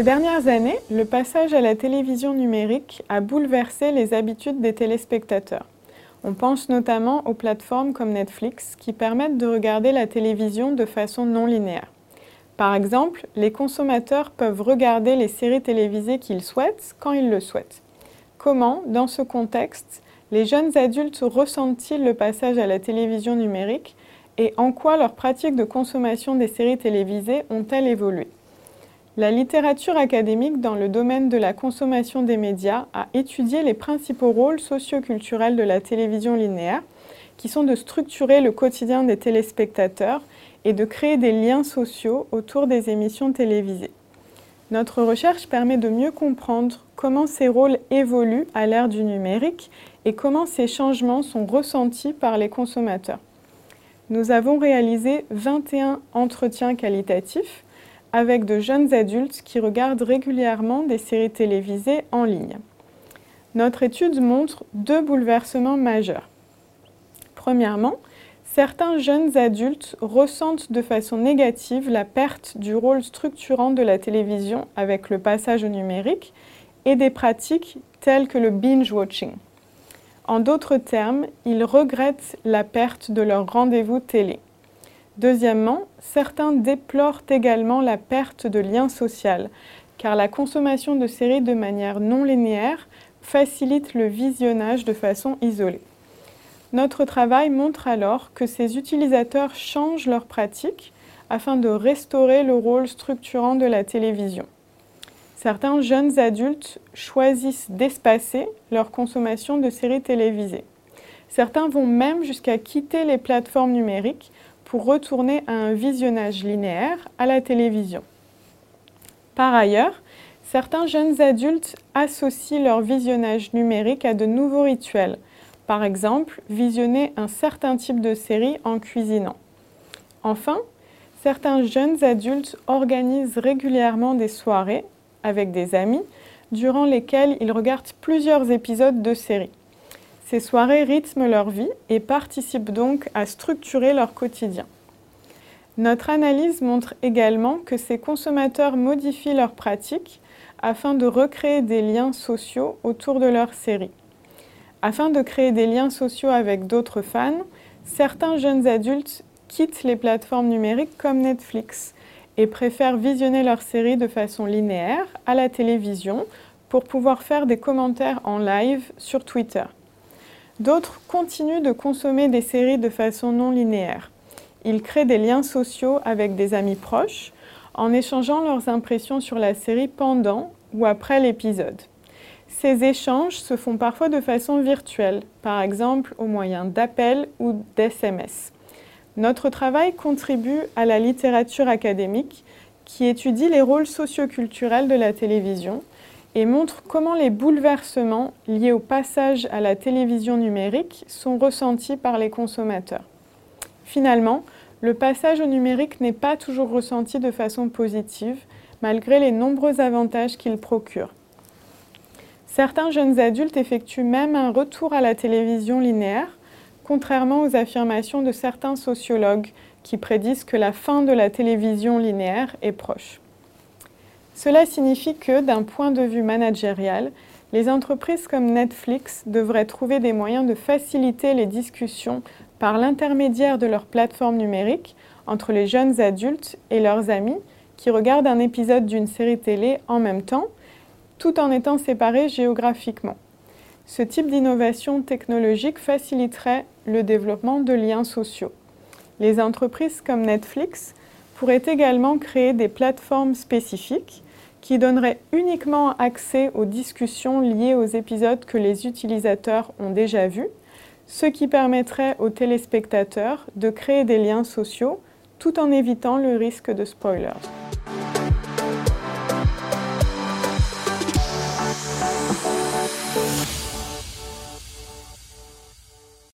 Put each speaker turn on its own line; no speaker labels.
Ces dernières années, le passage à la télévision numérique a bouleversé les habitudes des téléspectateurs. On pense notamment aux plateformes comme Netflix qui permettent de regarder la télévision de façon non linéaire. Par exemple, les consommateurs peuvent regarder les séries télévisées qu'ils souhaitent quand ils le souhaitent. Comment, dans ce contexte, les jeunes adultes ressentent-ils le passage à la télévision numérique et en quoi leurs pratiques de consommation des séries télévisées ont-elles évolué? La littérature académique dans le domaine de la consommation des médias a étudié les principaux rôles socioculturels de la télévision linéaire, qui sont de structurer le quotidien des téléspectateurs et de créer des liens sociaux autour des émissions télévisées. Notre recherche permet de mieux comprendre comment ces rôles évoluent à l'ère du numérique et comment ces changements sont ressentis par les consommateurs. Nous avons réalisé 21 entretiens qualitatifs avec de jeunes adultes qui regardent régulièrement des séries télévisées en ligne. Notre étude montre deux bouleversements majeurs. Premièrement, certains jeunes adultes ressentent de façon négative la perte du rôle structurant de la télévision avec le passage au numérique et des pratiques telles que le binge-watching. En d'autres termes, ils regrettent la perte de leur rendez-vous télé. Deuxièmement, certains déplorent également la perte de lien social, car la consommation de séries de manière non linéaire facilite le visionnage de façon isolée. Notre travail montre alors que ces utilisateurs changent leurs pratiques afin de restaurer le rôle structurant de la télévision certains jeunes adultes choisissent d'espacer leur consommation de séries télévisées. Certains vont même jusqu'à quitter les plateformes numériques pour retourner à un visionnage linéaire à la télévision. Par ailleurs, certains jeunes adultes associent leur visionnage numérique à de nouveaux rituels, par exemple visionner un certain type de série en cuisinant. Enfin, certains jeunes adultes organisent régulièrement des soirées avec des amis, durant lesquels ils regardent plusieurs épisodes de séries. Ces soirées rythment leur vie et participent donc à structurer leur quotidien. Notre analyse montre également que ces consommateurs modifient leurs pratiques afin de recréer des liens sociaux autour de leurs séries. Afin de créer des liens sociaux avec d'autres fans, certains jeunes adultes quittent les plateformes numériques comme Netflix et préfèrent visionner leurs séries de façon linéaire à la télévision pour pouvoir faire des commentaires en live sur Twitter. D'autres continuent de consommer des séries de façon non linéaire. Ils créent des liens sociaux avec des amis proches en échangeant leurs impressions sur la série pendant ou après l'épisode. Ces échanges se font parfois de façon virtuelle, par exemple au moyen d'appels ou d'SMS. Notre travail contribue à la littérature académique qui étudie les rôles socioculturels de la télévision et montre comment les bouleversements liés au passage à la télévision numérique sont ressentis par les consommateurs. Finalement, le passage au numérique n'est pas toujours ressenti de façon positive, malgré les nombreux avantages qu'il procure. Certains jeunes adultes effectuent même un retour à la télévision linéaire contrairement aux affirmations de certains sociologues qui prédisent que la fin de la télévision linéaire est proche. Cela signifie que, d'un point de vue managérial, les entreprises comme Netflix devraient trouver des moyens de faciliter les discussions par l'intermédiaire de leur plateforme numérique entre les jeunes adultes et leurs amis qui regardent un épisode d'une série télé en même temps, tout en étant séparés géographiquement. Ce type d'innovation technologique faciliterait le développement de liens sociaux. Les entreprises comme Netflix pourraient également créer des plateformes spécifiques qui donneraient uniquement accès aux discussions liées aux épisodes que les utilisateurs ont déjà vus, ce qui permettrait aux téléspectateurs de créer des liens sociaux tout en évitant le risque de spoilers.